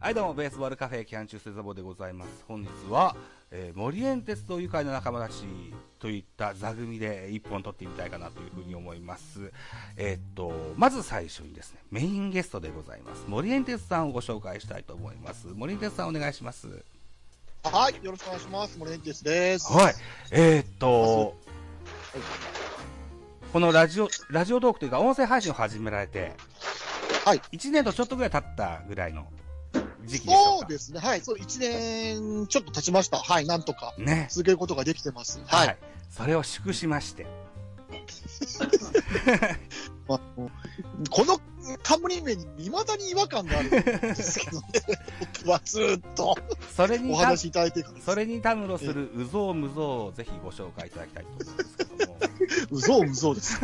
はい、どうも、ベースボールカフェキャンチューセザボでございます。本日は、えー、森園鉄道愉快な仲間たちといった座組で一本撮ってみたいかなというふうに思います。えーっと、まず最初にですね、メインゲストでございます。森園鉄さんをご紹介したいと思います。森園鉄さんお願いします。はい、よろしくお願いします。森エンテスです。はい。えー、っと、このラジオ、ラジオトークというか音声配信を始められて、はい。1年とちょっとぐらい経ったぐらいの時期で。そうですね。はい。そう、一年ちょっと経ちました。はい。なんとかね。続けることができてます。はい。それを祝しまして。ま あこの冠名に未だに違和感があるんですけどね。僕はずーっとそれにた、お話しいただいて。それにたむろするうぞうむぞうをぜひご紹介いただきたいと思うんですけども。うぞうむぞうです。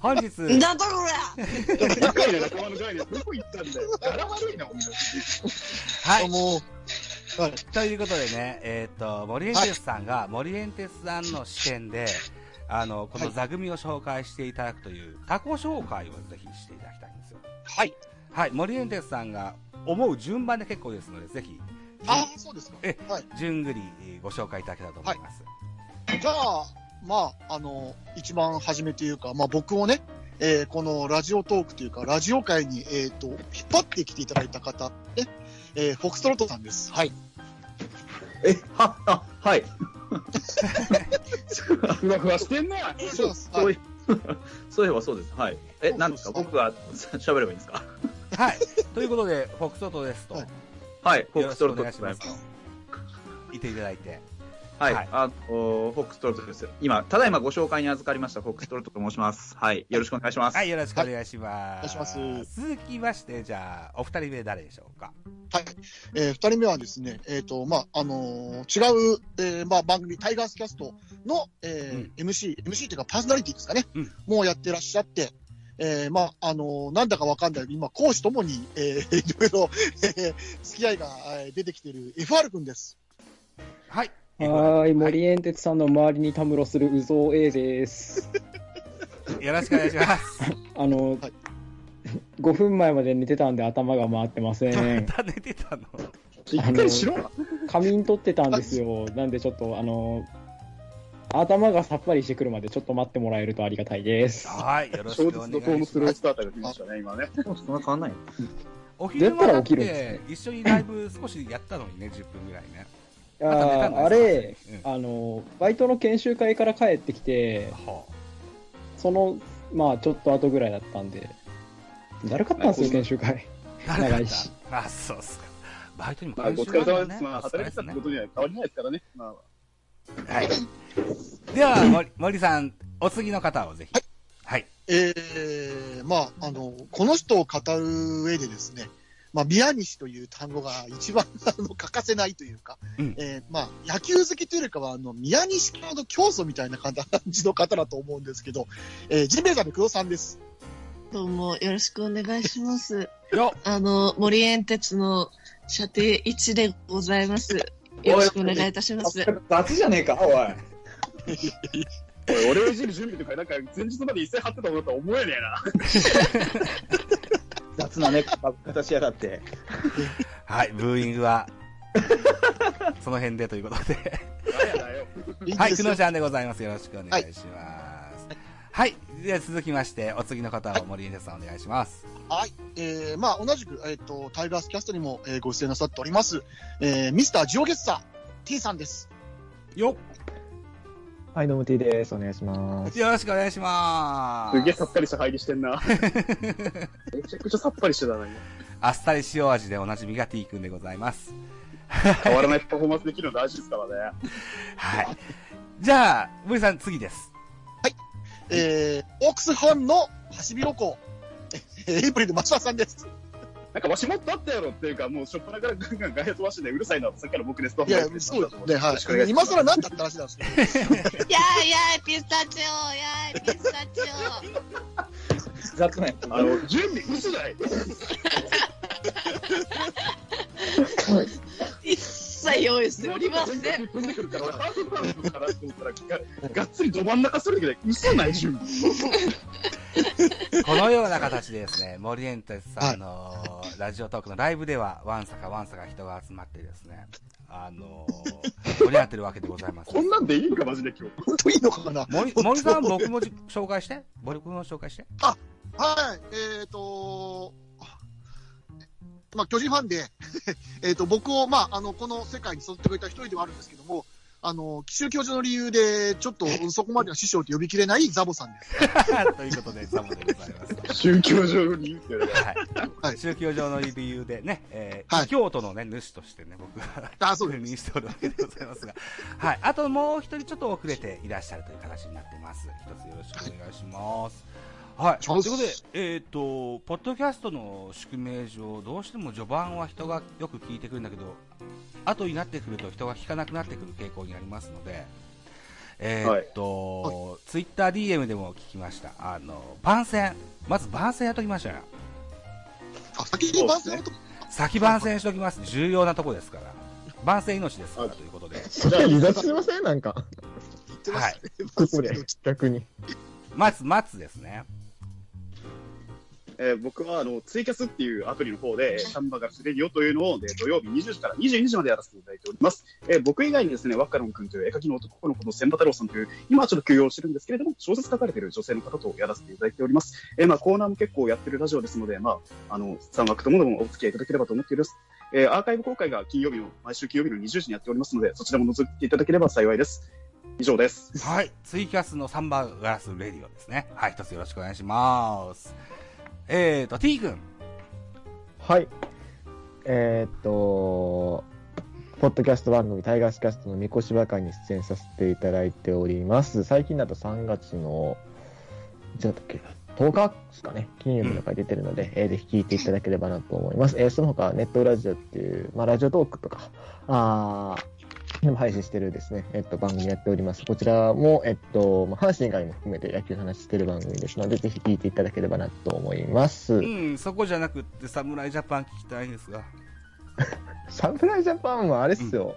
本日、なんだこりゃ愉快な仲間の概念、どこ行ったんだよ。柄悪いな、お前。はい。ということでね、えっ、と、森エンテスさんが、森エンテスさんの視点で、あの、この座組を紹介していただくという、タコ紹介をぜひしていただきたいんですよ。はい。はい、森エンテスさんが思う順番で結構ですので、ぜひ、ああ、そうですか。えはい。順繰りご紹介いただけたらと思います。じゃあ、まあ、あの、一番初めというか、まあ僕をね、えーこのラジオトークというか、ラジオ界に、えっ、と、引っ張ってきていただいた方、ね、えーフォックストロットさんです。はい。え、は、あ、はい。ふわふわしてんな。そうです。そうはいい。そういえばそうです。はい。え、なんですか？僕が喋ればいいんですか？はい。ということで、フォックストロットですと、はいはい。フォックストロット願いしますと。言っていただいて。はい。はいあの、フォックストロットです。今、ただいまご紹介に預かりました、フォックストロットと申します。はい。よろしくお願いします。はい、よろしくお願いします。お願いします続きまして、じゃあ、お二人目誰でしょうか？はい。えー二人目はですね、えっ、と、まあ、あのー違う、えーまあ、番組、タイガースキャストの、えー MC、MC というかパーソナリティですかね、うんもうやってらっしゃって、えーまあ、あのーなんだかわかんない今、講師ともに、えーいろいろ、えー付き合いがえー出てきている FR 君です。はい。はーい、森エンテツさんの周りにたむろするうぞう A です。よろしくお願いします。あの、はい5分前まで寝てたんで頭が回ってません。また寝てたの？しっかりしろ。仮眠取ってたんですよ。なんでちょっと、あの、頭がさっぱりしてくるまでちょっと待ってもらえるとありがたいです。はい、よろしくお願いします。ースターターが来ましたね、今ね。そんな変わんないお昼間だって、一緒にライブ少しやったのにね、10分ぐらいね。いやまた寝たんだーあれ、うんあの、バイトの研修会から帰ってきて、はその、まあちょっと後ぐらいだったんで、だるかったんですよ、研修会。あ、長いしあ、そうっすか。バイトにもまあ、お研修疲れ様です。まあ、働いてたってことには変わりないですからね。まあ、はい。では、森森さん、お次の方をぜひ。はい。えーまあ、あの、この人を語る上でですね、まあ、宮西という単語が一番あの欠かせないというか、うんえーまあ、野球好きというよりかは、あの、宮西教の教祖みたいな感じの方だと思うんですけど、えージンベエザメ工藤さんです。どうもよろしくお願いします。よあの、森園鉄の射程1でございます。よろしくお願いいたします。雑じゃねえか、おい。おい、俺をいじる準備とか、なんか、前日まで一斉張ってたものとは思えねえな。雑なね、形しやがって。はい、ブーイングは、その辺でということで。はい、くのちゃんでございます。よろしくお願いします。はい。では続きまして、お次の方を森根さんお願いします。はい。えーまあ、同じく、えっ、と、タイガースキャストにも、えーご出演なさっております、えーミスタージオゲッサー T さんです。よはい、どうも T です。お願いします。よろしくお願いします。すげえさっぱりした入りしてんな。めちゃくちゃさっぱりしてたな、今。あっさり塩味でおなじみが T 君でございます。変わらないパフォーマンスできるの大事ですからね。はい。じゃあ、森さん次です。えーオークスファンのハシビロコウ、え ーエイプリル松田さんです。なんかわしもっとあったやろっていうか、もうしょっぱなからガンガン外野飛ばしてね、うるさいなってさっきから僕ですと。いや、そうですね。はい。今更なんだって話なんですけど。やーやーピスタチオやーピスタチ雑ね。あの、準備嘘だいオ一切用意しておりません。踏んでくるから、俺ハーフパンプかなと思ったら、ががっつりど真ん中するだけで、嘘ない準備。このような形でですね、森エンテスさんのラジオトークのライブでは、ワンサかワンサか人が集まってですね、あのー、盛り上がってるわけでございます。こんなんでいいんか、マジで今日。本当いいのかな？森森さん、僕もじ紹介して？森君も紹介して？はい、えっ、とまあ、巨人ファンで、えっと、僕を、まあ、あの、この世界に育ってくれた一人ではあるんですけども、あの、奇襲教授の理由で、ちょっとそこまでは師匠と呼びきれないザボさんです。ということで、ザボでございます。宗教上に言うけど。はい。はい宗教上の理由でね、えーはい京都のね、主としてね、僕は、あ、そう確です。認しておるわけでございますが、はい。あともう一人ちょっと遅れていらっしゃるという形になってます。一つよろしくお願いします。はい。ということで、えっ、と、ポッドキャストの宿命上、どうしても序盤は人がよく聞いてくるんだけど、後になってくると人が聞かなくなってくる傾向になりますので、えっ、と、ツイッター DM でも聞きました。あの、番宣。まず番宣やっときましょうよ。あ、先に番宣のとこ先番宣しときます。重要なとこですから。番宣命ですから、はいということで。それ離脱しません？なんか。言ってますね。ここで、逆に。まず、松ですね。えー僕はあのツイキャスっていうアプリの方で、サンバガスレディオというのを、えー土曜日20時から22時までやらせていただいております。えー僕以外にですね、ワッカロン君という絵描きの男の子の千葉太郎さんという、今はちょっと休養してるんですけれども、小説書かれている女性の方とやらせていただいております。えーまあコーナーも結構やってるラジオですので、まあ、あの、3枠ともどもお付き合いいただければと思っております。えーアーカイブ公開が金曜日の、毎週金曜日の20時にやっておりますので、そちらも覗いていただければ幸いです。以上です。はい。ツイキャスのサンバガラスレディオですね。はい。一つよろしくお願いします。えーと、T 君。はい。えーっと、ポッドキャスト番組、タイガースキャストのみこしば会に出演させていただいております。最近だと3月の、いつだったっけ ?10 日ですかね。金曜日の回出てるので、えーぜひ聞いていただければなと思います。えーその他、ネットラジオっていう、まあ、ラジオトークとか、あーでも配信してるですね、えっと、番組やっております。こちらも、えっと、まあ、阪神以外も含めて野球の話してる番組ですので、ぜひ聞いていただければなと思います。うん、そこじゃなくって、侍ジャパン聞きたいんですが。侍ジャパンはあれっすよ、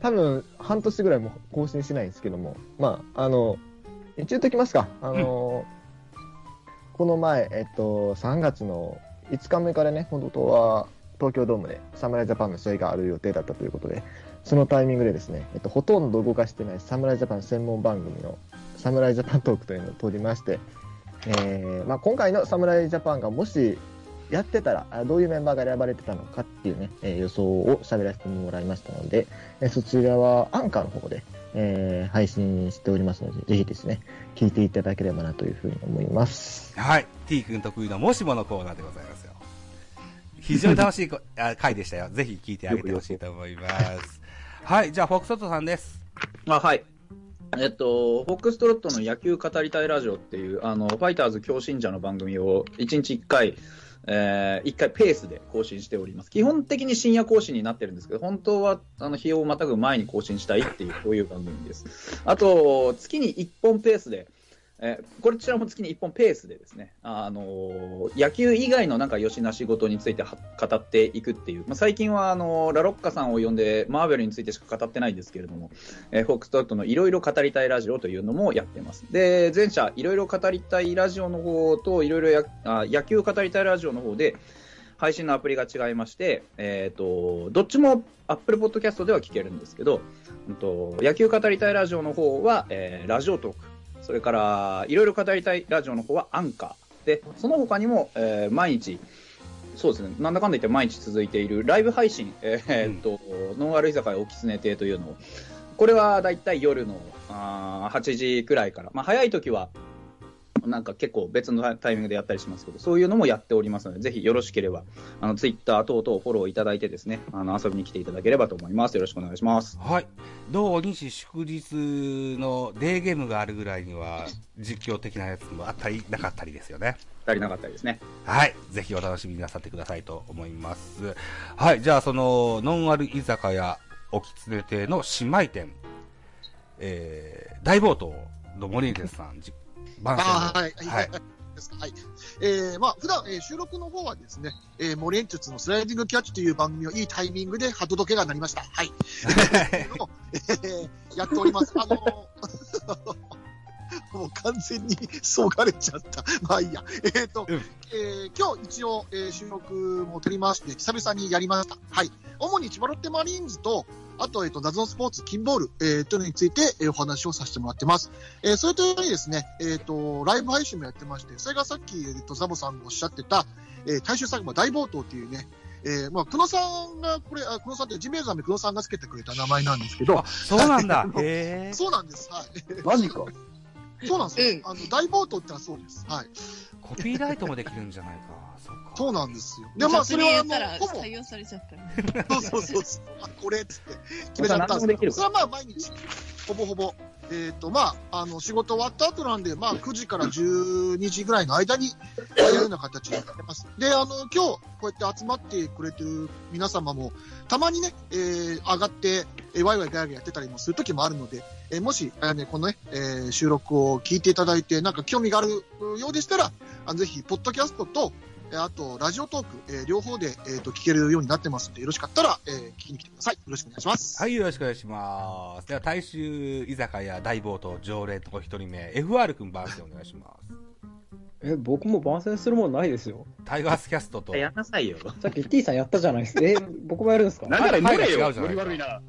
多分半年ぐらいも更新しないんですけども、まあ、あの、一応ときますか、あの、この前、えっと、3月の5日目からね、本当は東京ドームで侍ジャパンの試合がある予定だったということで、そのタイミングでですね、えっと、ほとんど動かしてない侍ジャパン専門番組の侍ジャパントークというのを撮りまして、えーまあ、今回の侍ジャパンがもしやってたら、どういうメンバーが選ばれてたのかっていうね、えー予想を喋らせてもらいましたので、えーそちらはアンカーの方で、えー配信しておりますので、ぜひですね、聞いていただければなというふうに思います。はい。T 君得意のもしものコーナーでございます。非常に楽しいあ回でしたよ。ぜひ聞いてあげてほしいと思います。はい。じゃあ、フォックソットさんです。あ、はい。えっと、フォックストロットの野球語りたいラジオっていう、あの、ファイターズ強信者の番組を1日1回、えー、1回ペースで更新しております。基本的に深夜更新になってるんですけど、本当は、あの、日をまたぐ前に更新したいっていう、こういう番組です。あと、月に1本ペースで、えーこちらも月に1本ペースでですね、あのー野球以外のなんかよしな仕事について語っていくっていう、まあ、最近はあのーラロッカさんを呼んでマーベルについてしか語ってないんですけれども、えーフォックストロットのいろいろ語りたいラジオというのもやってます。で、前者いろいろ語りたいラジオの方といろいろ野球語りたいラジオの方で、配信のアプリが違いまして、えー、とどっちも Apple Podcast では聞けるんですけど、うんと野球語りたいラジオの方は、えーラジオトーク、それからいろいろ語りたいラジオの方はアンカーで、その他にも、えー毎日、そうですね、なんだかんだ言って毎日続いているライブ配信、えーっとノンアル居酒屋おきつね亭というのを、これはだいたい夜のあ8時くらいから、まあ、早い時はなんか結構別のタイミングでやったりしますけど、そういうのもやっておりますので、ぜひよろしければ、あのツイッター等々フォローいただいてですね、あの遊びに来ていただければと思います。よろしくお願いします。はい。土日祝日のデーゲームがあるぐらいには、実況的なやつもあったり、なかったりですよね。足りなかったりですね。はい。ぜひお楽しみになさってくださいと思います。はい。じゃあ、その、ノンアル居酒屋、おきつね亭の姉妹店、えー、大冒頭の森池さん、じ番宣はい、はい、ははいい。ですはい。えー、まあ、普段、えー収録の方はですね、えー、モレンチュツのスライディングキャッチという番組をいいタイミングで鳩時計が鳴りました。はい。えー、やっております。あのー もう完全にそがれちゃった。まあいいや。えっ、と、うんえー今日一応、えー収録も撮りまして、久々にやりました。はい。主に千葉ロッテマリーンズと、あと、えっ、と、謎のスポーツ、キンボール、えー、というのについて、えーお話をさせてもらってます。えーそれとよりですね、えっ、と、ライブ配信もやってまして、それがさっき、えっ、と、ザボさんがおっしゃってた、えー大衆作間大暴闘っていうね、えーまあ、久野さんが、これ、あ久野さんってジンベエザメ久野さんがつけてくれた名前なんですけどあ、、そうなんだ。へえ。そうなんです。はい。マジか。そうなんですよ。うんあの、大暴闘ってのはそうです。はい。コピーライトもできるんじゃないか。そうか。そうなんですよ。で、まあ、それは、あのやったら、ほぼ、採用されちゃった。そうそうそうそう。あ、これっつって 決めちゃったんですけど、それはまあ毎日、ほぼほぼ、えっ、と、まあ、あの、仕事終わった後なんで、まあ、9時から12時ぐらいの間に、やるような形になってます。で、あの、今日、こうやって集まってくれてる皆様も、たまにね、えー上がって、えーワイワイガヤガヤやってたりもする時もあるので、えーもし、あのね、このね、えー収録を聞いていただいて、なんか興味があるようでしたら、あのぜひ、ポッドキャストと、えーあと、ラジオトーク、えー両方で、えーと聞けるようになってますので、よろしかったら、えー聞きに来てください。よろしくお願いします。はい、よろしくお願いします。では、大衆居酒屋大暴闘常連の一人目、FR 君番宣お願いします。え、僕も番宣するもんないですよ。タイガースキャストと、やんなさいよ。さっき T さんやったじゃないですか。え、僕もやるんですか？なんなら乗れよ。はいはい違うじゃないノリ悪いな。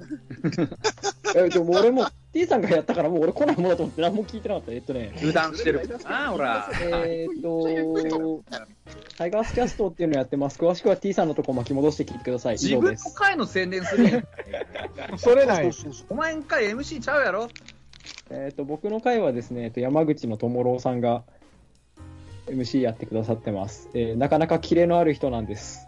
え、でも俺も T さんがやったからもう俺来ないものだと思って何も聞いてなかった。えっとね、油断してる。ああ、ほら。えーっと、タイガースキャストっていうのやってます。詳しくは T さんのとこ巻き戻して聞いてください。以自分の上です。回の宣伝する。それない。お前ん回 MC ちゃうやろえーっと、僕の回はですね、えっと山口の友郎さんが MC やってくださってます。えーなかなかキレのある人なんです。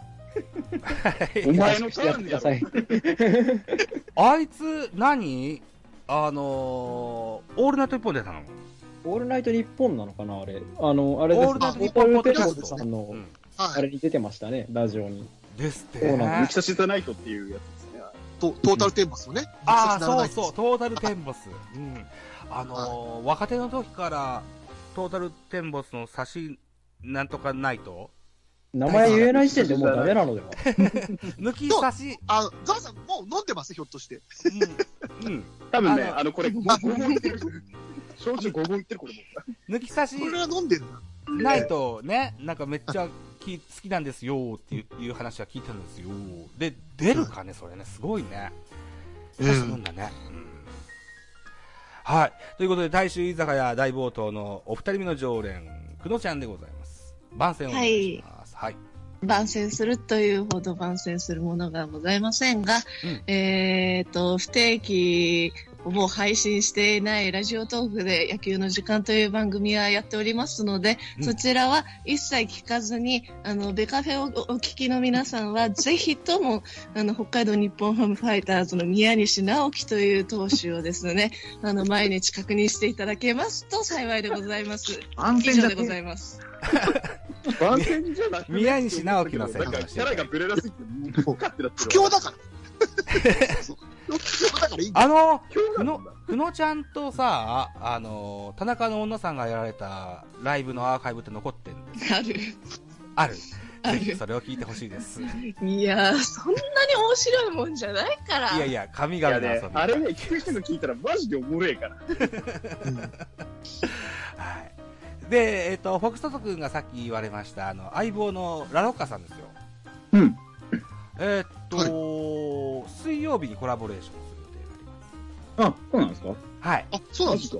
お前のタやっーンやろてください。あいつ何、あのー、オールナイト一本出たの？オールナイト日本なのかなあれ。あの、あれですオールナイトね。日本ポさんの、うん。はい。あれに出てましたね、ラジオに。ですって。そうなんミキサシザナイトっていうやつですね。トトータルテンボスをね。ああ、直接ならないそうそう、トータルテンボス。うん。あのー若手の時から、トータルテンボスの差し、なんとかないと、名前言えない時点でもうダメなのでは 抜き差し、あ、ザワさん、もう飲んでますひょっとして。うん。うん。多分ね、あのあの、これ、5本いってる。焼酎5本いってる、これも。抜き差しこれは飲んでるな。ないとね、なんかめっちゃき好きなんですよっていういう話は聞いたんですよ。で、出るかね、それね、すごいね。うん出すもんだね。うん。はい。ということで、大衆居酒屋大冒頭のお二人目の常連、くのちゃんでございます。番宣をお願いします。はい。番宣するというほど番宣するものがございませんが、うんえっ、と、不定期をもう配信していないラジオトークで野球の時間という番組はやっておりますので、うんそちらは一切聞かずに、あの、ベカフェをおお聞きの皆さんは、ぜひとも、あの、北海道日本ハムファイターズの宮西直樹という投手をですね、あの、毎日確認していただけますと幸いでございます。安以上でございいます。番宣じゃなくて宮西直樹のせいなんか、キャラがブレらすぎて、もう、不。況だから。あの、今日くの、くのちゃんとさ、あの、田中の女さんがやられたライブのアーカイブって残ってるんです。ある。ある。ぜひそれを聞いてほしいです。いいやー、そんなに面白いもんじゃないから。やいや、神いやね々の遊び。、あれね、聞く人が聞いたらマジでおもろいから。はい。で、えっ、と、フォックストト君がさっき言われました、あの、相棒のラロッカさんですよ。うん。えっ、と、水曜日にコラボレーションする予定がありあ、そうなんですか？ます。はい。あ、そうなんですか？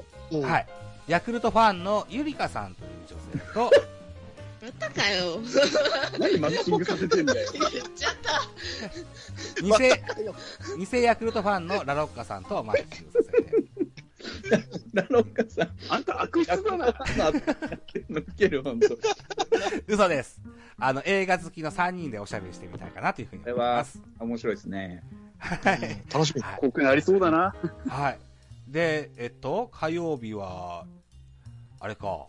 はい。ヤクルトファンのゆりかさんという女性と、またかよ。何マッチングさせてんだよ。言っちゃった。偽、偽ヤクルトファンのラロッカさんとマッチングさせて。ラロッカさん、あんた悪質だな。やってんのウケる、ほんと。嘘です。あの、映画好きの3人でおしゃべりしてみたいかなというふうに思います。面白いですね。はい。楽しみ。はい濃くなりそうだな。はい。で、えっと、火曜日は、あれか、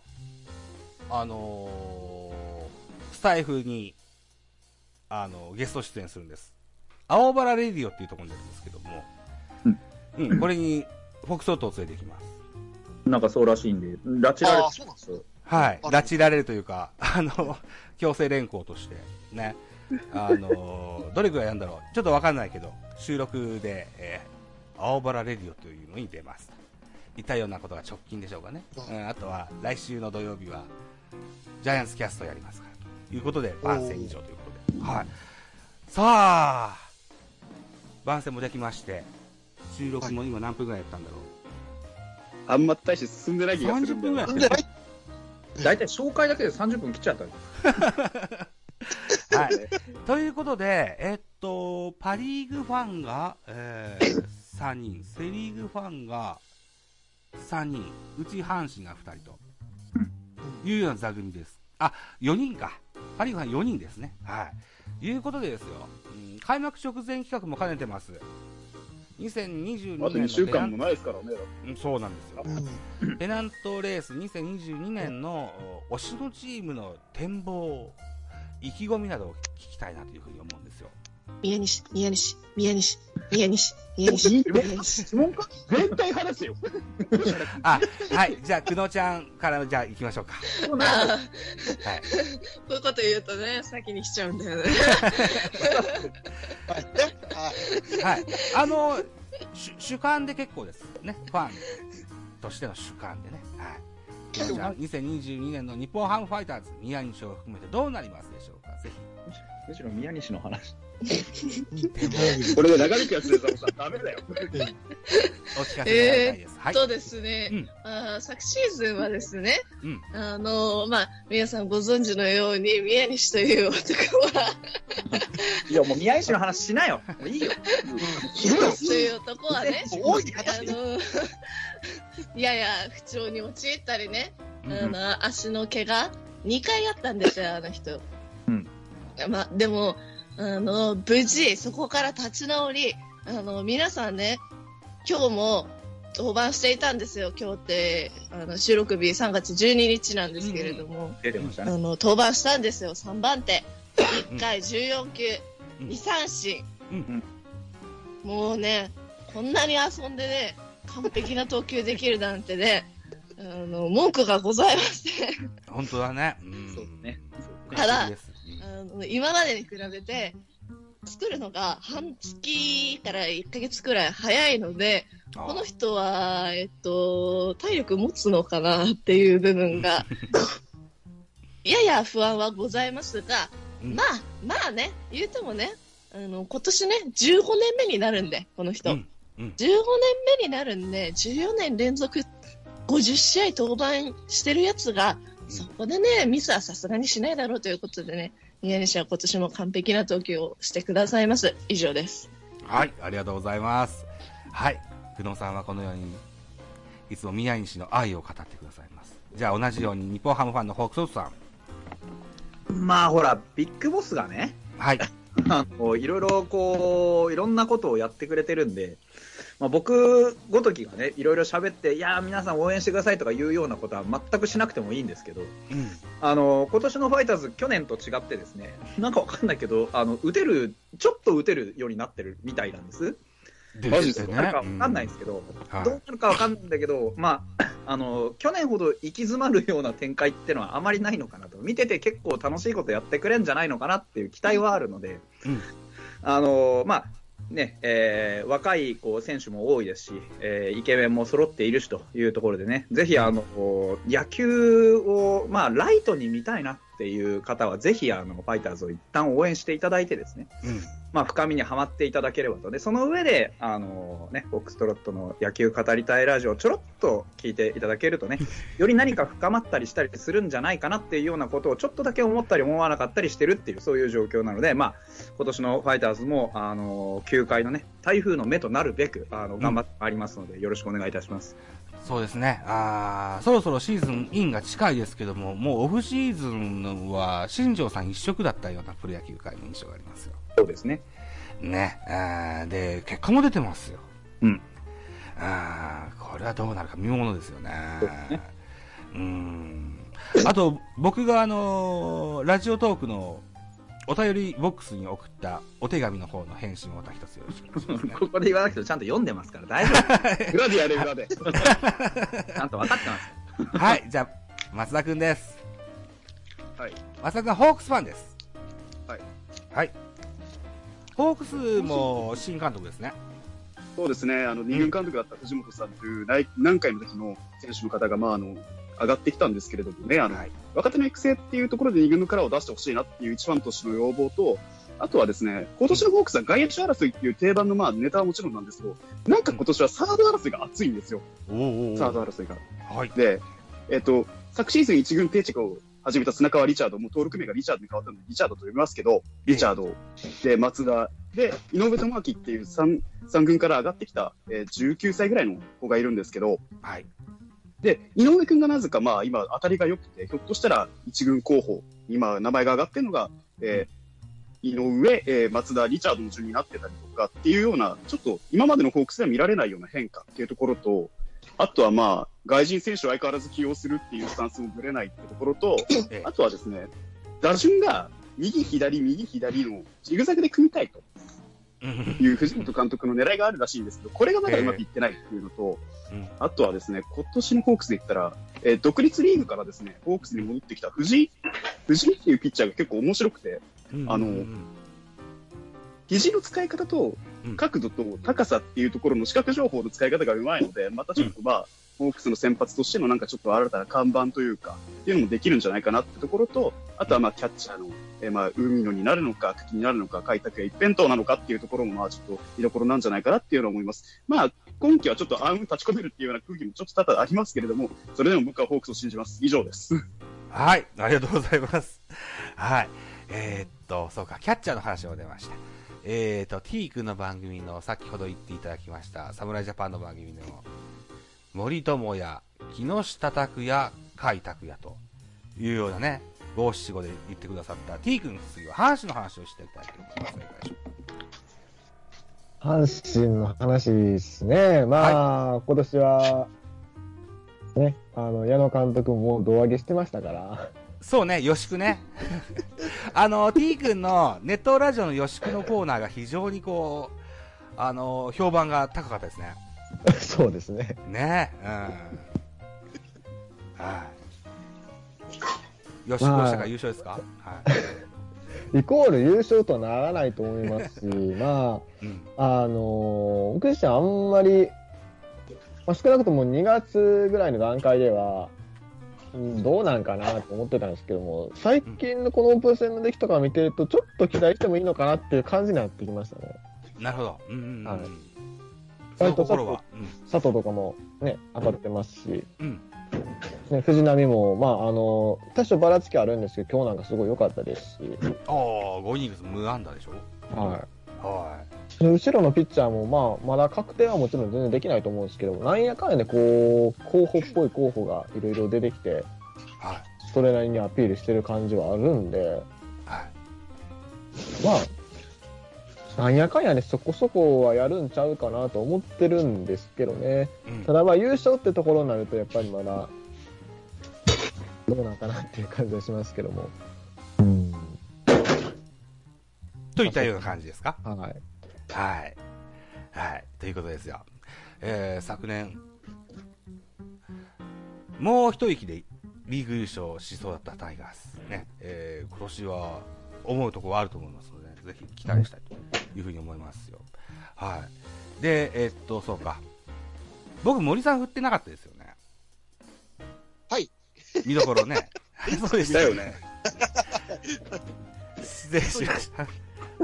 あのースタイフに、あのゲスト出演するんです。青バラレディオっていうところに出るんですけども、うん、これに、フォックストロットを連れてきます。なんかそうらしいんで、拉致られああ、そうなんですか。はい。あ拉致られるというか、あの、強制連行として、ね。あの、どれくらいなんだろう。ちょっとわかんないけど、収録で、えー青バラレディオというのに出ます。いったようなことが直近でしょうかね。ううん、あとは、来週の土曜日は、ジャイアンツキャストやりますから。ということで、番宣以上ということで。はい。さあ、番宣もできまして、収録も今何分ぐらいやったんだろう。あんま大して進んでない気がする30んだよな分ぐらい大体紹介だけで30分切っちゃった はい。ということで、えっと、パリーグファンが、えー、3人、セリーグファンが3人、うち阪神が2人と、いうような座組です。あ、4人か。パリーグファン4人ですね。はい。いうことでですよ、うん開幕直前企画も兼ねてます。2022年のあと2週間もペないですからね。そうなんですよ。うんペナントレース2022年のお推しのチームの展望、意気込みなどを聞きたいなというふうに思うんですよ。宮西、宮西、宮西、宮西、宮西、宮西。質問か？絶対話せよ。あ、はい。じゃあ、久野ちゃんから、じゃあ行きましょうか。あはい。ーこういうこと言うとね、先に来ちゃうんだよね。はい。あの、主主観で結構ですね。ファンとしての主観でね。はい。じゃあ、2022年の日本ハムファイターズ、宮西を含めてどうなりますでしょうむしろ宮西の話。これで長引くやつでさ、さダメだよ。ひ、お聞かせ願いです。はい。そうですね、うんあー昨シーズンはですね、うんあのまあ、皆さんご存知のように、宮西という男は、いや、もう宮西の話しなよ。もういいよ。宮西という男はね、あの、やや不調に陥ったりね、あの、足の怪我、2回あったんですよ、あの人。うん。まあ、でも、あの、無事、そこから立ち直り、あの、皆さんね、今日も登板していたんですよ、今日って、あの、収録日3月12日なんですけれども、出てましたね。あの、登板したんですよ、3番手。1回14球、うん2三振。うんもうね、こんなに遊んでね、完璧な投球できるなんてね、あの、文句がございません。本当だね。うん。そうね。ただの今までに比べて、作るのが半月から1ヶ月くらい早いので、この人は、えっと、体力持つのかなっていう部分が、やや不安はございますが、うん。まあ、まあね、言うてもね、あの、今年ね、15年目になるんで、この人。うんうん。15年目になるんで、14年連続50試合登板してるやつが、そこでね、ミスはさすがにしないだろうということでね、宮西は今年も完璧な投球をしてくださいます。以上です。はい、ありがとうございます。はい、久野さんはこのように、いつも宮西の愛を語ってくださいます。じゃあ同じように日本ハムファンのホークソースさん。まあほら、ビッグボスがね、はい。あのいろいろこう、いろんなことをやってくれてるんで、まあ、僕ごときがね、いろいろ喋って、いやー、皆さん応援してくださいとかいうようなことは全くしなくてもいいんですけど、うん。あの今年のファイターズ、去年と違ってですね、なんかわかんないけど、あの打てる、ちょっと打てるようになってるみたいなんです。でマジですどうなるかわかんないんですけど、はい。どうなるかわかんないんだけど、まあ、あの去年ほど行き詰まるような展開っていうのはあまりないのかなと、見てて結構楽しいことやってくれんじゃないのかなっていう期待はあるので、うん。あのまあねえー若いこう選手も多いですし、えーイケメンも揃っているしというところでね、ぜひあの野球を、まあ、ライトに見たいなっていう方は、ぜひあのファイターズを一旦応援していただいてですね、うん。まあ、深みにはまっていただければと。で、その上で、あのね、フォックストロットの野球語りたいラジオをちょろっと聞いていただけるとね、より何か深まったりしたりするんじゃないかなっていうようなことをちょっとだけ思ったり思わなかったりしてるっていう、そういう状況なので、まあ、今年のファイターズも、あの、球界のね、台風の目となるべく、あの、頑張ってまいりますので、よろしくお願いいたします。そうですね。あーそろそろシーズンインが近いですけども、もうオフシーズンは新庄さん一色だったようなプロ野球界の印象がありますよ。そうですね。ね。あーで、結果も出てますよ。うん。あーこれはどうなるか見ものですよね。ねうん。あと、僕があのーラジオトークのお便りボックスに送ったお手紙の方の返信をまた一つよろしくお願いします、ね。ここで言わなくてもちゃんと読んでますから、大丈夫。裏でやれ、裏で。ちゃんと分かってます。はい、じゃあ、松田くんです。はい。松田くんはホークスファンです。はい。はい。ホークスも新監督ですね。そうですね、あの、二軍監督だった藤本さんという何何回の時の選手の方が、まあ、あの、上がってきたんですけれどもね、あの、はい若手の育成っていうところで二軍のカラーを出してほしいなっていう一番としての要望と、あとはですね、今年のホークスは外野手争いっていう定番のまあネタはもちろんなんですけど、なんか今年はサード争いが熱いんですよ、サード争いが。はい。で、えっ、と、昨シーズン一軍定着を始めた砂川リチャード、もう登録名がリチャードに変わったので、リチャードと呼びますけど、リチャード、で、松田、で、井上智明っていう三三軍から上がってきた、えー19歳ぐらいの子がいるんですけど、はい。で、井上君がなぜか、まあ、今、当たりが良くて、ひょっとしたら一軍候補、今、名前が上がってるのが、えー井上、えー松田、リチャードの順になってたりとかっていうような、ちょっと今までのホークスでは見られないような変化っていうところと、あとはまあ、外人選手を相変わらず起用するっていうスタンスもぶれないっていうところと、ええ。あとはですね、打順が右、左、右、左のジグザグで組みたいと。うんいう藤本監督の狙いがあるらしいんですけど、これがまだうまくいってないっていうのと、うん。あとはですね、今年のホークスで言ったら、えー独立リーグからですね、ホークスに戻ってきた藤井、藤井っていうピッチャーが結構面白くて、あのうん肘の使い方とうん。角度と高さっていうところの視覚情報の使い方がうまいので、またちょっとまあ、ホークスの先発としてのなんかちょっと新たな看板というか、っていうのもできるんじゃないかなってところと、あとはまあキャッチャーの、えーまあ海野になるのか、茎になるのか、開拓や一辺倒なのかっていうところもまあちょっと見どころなんじゃないかなっていうのは思います。まあ今季はちょっと暗雲立ち込めるっていうような空気もちょっと多々ありますけれども、それでも僕はホークスを信じます。以上です。はい、ありがとうございます。はい。えーっと、そうか、キャッチャーの話も出ました。えーっと、T 君の番組の先ほど言っていただきました、侍ジャパンの番組の森友哉、木下拓也、甲斐拓也というようなね、五七五で言ってくださった T 君次は阪神の話をしていきたいと思います。いしょ阪神の話ですね。まあ、今年は、ね、あの、矢野監督も胴上げしてましたから。うそうね、よしくね。あの、T 君のネットラジオのよしくのコーナーが非常にこう、あの、評判が高かったですね。そうですね。ねえ、うん。はい。よし、こうしたから優勝ですか？はい。イコール優勝とはならないと思いますし、まうん。あ、あのー僕自身あんまり、まあ、少なくとも2月ぐらいの段階では、うんどうなんかなと思ってたんですけども、最近のこのオープン戦の出来とか見てると、ちょっと期待してもいいのかなっていう感じになってきましたね。なるほど。うんうんうん。はいその心は。佐藤とかもね、当たってますし、うん。ね、藤波も、まあ、あの、多少ばらつきあるんですけど、今日なんかすごい良かったですし、うん。ああ、5イニングス無安打でしょ？はい。はその後ろのピッチャーも、まあ、まだ確定はもちろん全然できないと思うんですけど、なんやかんやで、こう、候補っぽい候補がいろいろ出てきて、い。はい。それなりにアピールしてる感じはあるんで、はい。まあ、なんやかんやね、そこそこはやるんちゃうかなと思ってるんですけどね。うんた。だまあ、優勝ってところになると、やっぱりまだ、どうなんかなっていう感じはしますけども。うん。といったような感じですか？はい。はい。はい。ということですよ。えー、昨年、もう一息でリーグ優勝しそうだったタイガース。ね。えー、今年は思うところはあると思いますので、ぜひ期待したいというふうに思いますよ。はい。で、えーっと、そうか。僕、森さん振ってなかったですよね。はい。見どころね。そうでしただよね。失礼しました。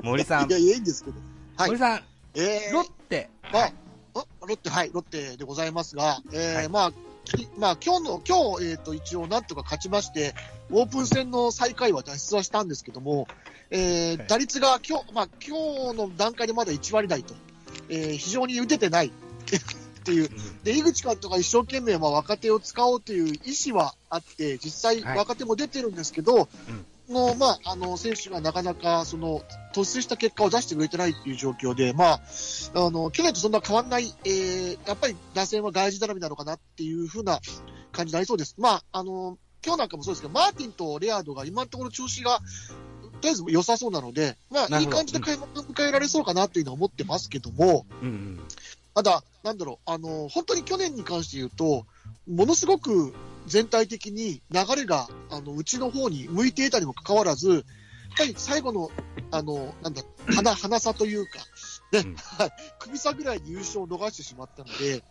森さんいや、、いやいいんですけど。はい森。さん、えーロッテ、まあ、あロッテ、はい、ロッテでございますが、えーはいまあ、きまあ、今日の、今日、えっ、と、一応、なんとか勝ちまして、オープン戦の最下位は脱出はしたんですけども、えーはい。打率が今日、まあ、今日の段階でまだ1割台と、えー非常に打ててない。っていう、で、井口監督が一生懸命、まあ、若手を使おうという意思はあって、実際、はい。若手も出てるんですけど、の、まあ、あの、選手がなかなか、その、突出した結果を出してくれてないっていう状況で、まあ、あの、去年とそんな変わんない、えー、やっぱり打線は外人頼みなのかなっていう風な感じになりそうです。まあ、あの、今日なんかもそうですけど、マーティンとレアードが今のところ調子が、とりあえず良さそうなので、まあ、いい感じで開幕を迎えられそうかなっていうのは思ってますけども、うんうん。ただ、なんだろう、あの、本当に去年に関して言うと、ものすごく全体的に流れが、あの、うちの方に向いていたにもかかわらず、やっぱり最後の、あの、なんだ、花、花さというか、ね、うんはい。首差ぐらいに優勝を逃してしまったので、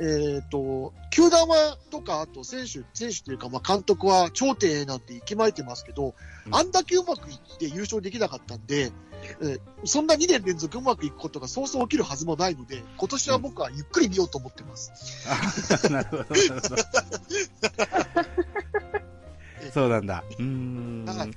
えっ、と、球団はとか、あと選手、選手というか、まあ監督は頂点なんて息巻いてますけど、うんあんだけうまくいって優勝できなかったんで、えーそんな2年連続うまくいくことがそうそう起きるはずもないので、今年は僕はゆっくり見ようと思ってます。あ なるほど、なるほど。そうなんだ。うーんはい。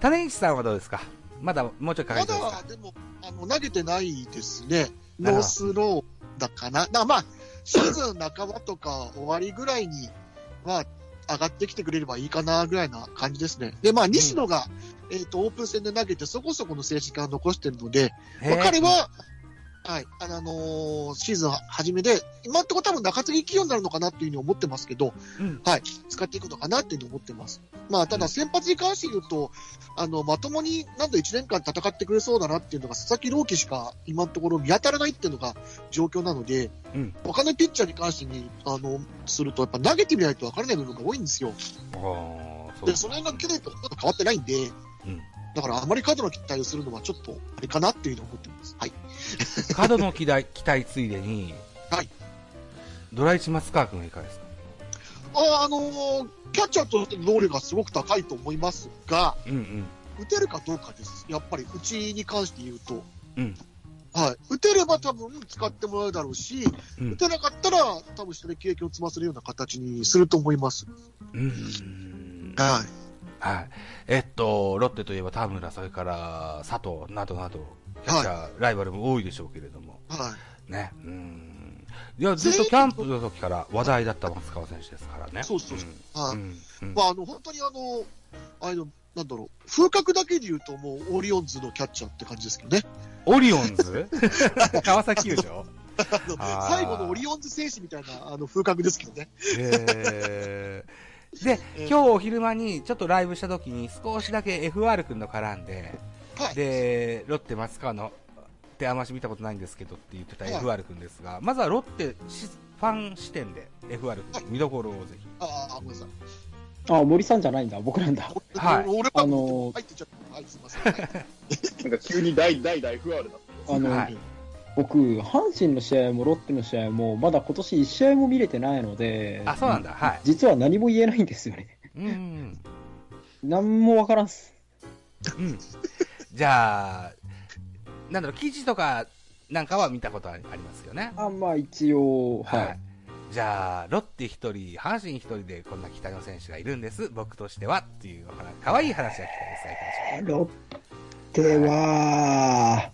種市さんはどうですか？まだもうちょいかかまりそうですか？だ、でも、あの、投げてないですね。ノースローだかな。だからまあ、シーズン半ばとか終わりぐらいに、まあ、上がってきてくれればいいかなぐらいな感じですね。で、まあ、西野が、えっ、と、オープン戦で投げてそこそこの成績を残してるので、まあ彼は、はい、あのーシーズン初めで、今のところ多分中継ぎ起用になるのかなっていうふうに思ってますけど、うんはい、使っていくのかなっていうふうに思ってます。まあ、ただ先発に関して言うと、あの、まともになんと1年間戦ってくれそうだなっていうのが佐々木朗希しか今のところ見当たらないっていうのが状況なので、うん他のピッチャーに関してに、あの、すると、やっぱ投げてみないと分からない部分が多いんですよ。あーそうで、その辺が去年とほとんど変わってないんで、うんだからあまり過度の期待をするのはちょっとあれかなっていうふうに思ってます。はい。過度の期待期待ついでに、はい。ドライチ松川君はいかがですか？ああのーキャッチャーとしての能力がすごく高いと思いますが、うんうん。打てるかどうかです。やっぱり、うちに関して言うと。うん。はい。打てれば多分使ってもらうだろうし、うん打てなかったら多分下で経験を積ませるような形にすると思います。うーん。はい。はい。えっと、ロッテといえば田村、それから佐藤などなど、キャッチャー、ライバルも多いでしょうけれども、はい。ね。うーん。いや、ずっとキャンプの時から話題だった松川選手ですからね。そうそうそうはい。うん。うんまあ、あの、本当にあの、あの、なんだろう、風格だけで言うともうオリオンズのキャッチャーって感じですけどね。オリオンズ？川崎球場最後のオリオンズ選手みたいなあの風格ですけどね。へーで、今日お昼間にちょっとライブした時に少しだけ FR 君の絡んで、はい。で、ロッテ松川のってあんまし見たことないんですけどって言ってたはい FR 君ですが、まずはロッテしファン視点で FR 君、見どころをぜひ。ああ、ごめんなさい。あ、森さんじゃないんだ。僕なんだ。はい俺は、あのー入ってちゃった。はい、すみません。はいなんか急に大大大 FR だった。あの、はい僕、阪神の試合もロッテの試合も、まだ今年1試合も見れてないので、あ、そうなんだ。はい。実は何も言えないんですよね。うん。何もわからんっす。うん。じゃあ、なんだろう、記事とかなんかは見たことありますよね。あ、まあ一応、はい。じゃあ、ロッテ一人、阪神一人でこんな期待の選手がいるんです、僕としてはっていうお話、可愛い話が聞きたいです、ロッテは、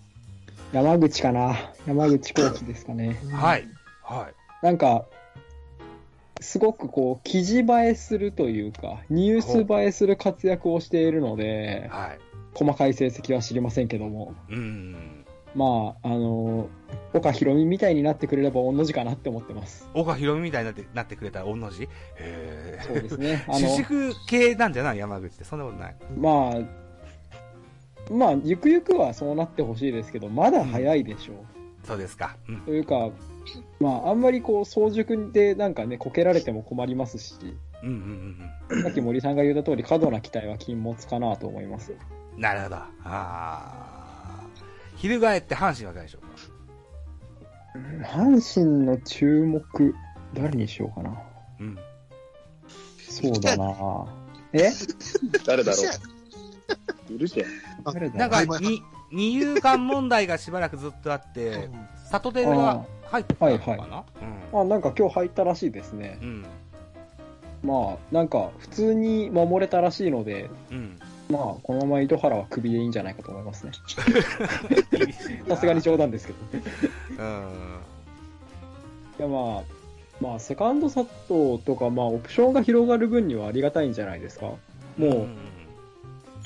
山口かな。山口コーチですかね。はい。はい。なんか、すごくこう、記事映えするというか、ニュース映えする活躍をしているので、はい。細かい成績は知りませんけども、うん。まあ、あの、岡ひろみみたいになってくれれば御の字かなって思ってます。岡ひろみみたいになってなってくれたら、御の字？へそうですね。あ主の、軸系なんじゃない山口って。そんなことない？まあ、まあ、ゆくゆくはそうなってほしいですけど、まだ早いでしょう。そうですか。うん。というか、まあ、あんまりこう、早熟でなんかね、こけられても困りますし、うんうんうんさっき森さんが言った通り、過度な期待は禁物かなと思います。うん。なるほど。ああ。翻って阪神はいかがでしょうか？阪神の注目、誰にしようかな。うん。そうだな え？誰だろういるじゃん。誰だ？なんかはいはい、に、二遊間問題がしばらくずっとあって、里手が入ってたのかな、はいあ、なんか今日入ったらしいですね。うん。まあ、なんか普通に守れたらしいので、うん。うん。まあ、このまま糸原はクビでいいんじゃないかと思いますね。さすがに冗談ですけど。うん。いや、まあ、まあ、セカンドサットとか、まあ、オプションが広がる分にはありがたいんじゃないですか。もう、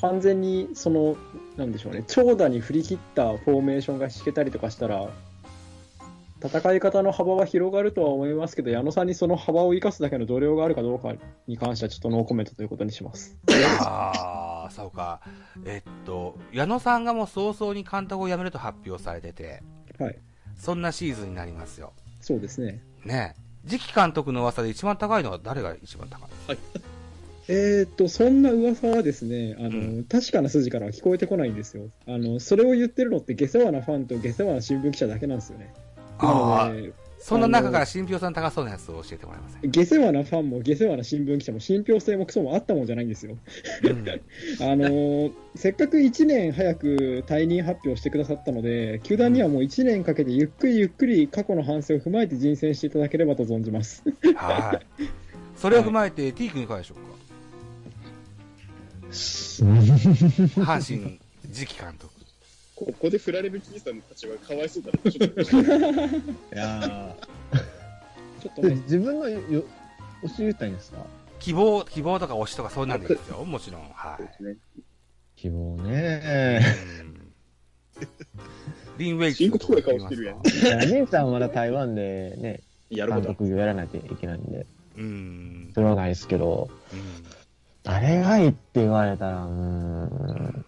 完全に、その、なんでしょうね、長打に振り切ったフォーメーションが敷けたりとかしたら、戦い方の幅は広がるとは思いますけど、矢野さんにその幅を生かすだけの度量があるかどうかに関しては、ちょっとノーコメントということにします。ああ、そうか。えっと、矢野さんがもう早々に監督を辞めると発表されてて、はい。そんなシーズンになりますよ。そうですね。ねえ次期監督の噂で一番高いのは誰が一番高い？えーっと、そんな噂はですね、あの、うん確かな筋からは聞こえてこないんですよ。あの、それを言ってるのって下世話なファンと下世話な新聞記者だけなんですよね。ので、そんな中から信憑性の高そうなやつを教えてもらえません下世話なファンも下世話な新聞記者も信憑性もクソもあったもんじゃないんですよ。うんあのーせっかく1年早く退任発表してくださったので、球団にはもう1年かけてゆっくりゆっくり過去の反省を踏まえて人選していただければと存じます。はい。それを踏まえて、T 君いかがでしょうか？阪神次期監督。ここで振られるキーさんの立場がかわいそうだな。ちょっといやちょっとーね、自分のよ、よ教えたいんですか？希望、希望とか推しとかそうなんですよ。もちろん。はい。ね。希望ねうんリン・ウェイツ深刻そうな顔してるやんいや、姉ちゃんはまだ台湾でね、監やることは督業やらないといけないんで、うん。それはないですけど、うん誰がいいって言われたら、うーん。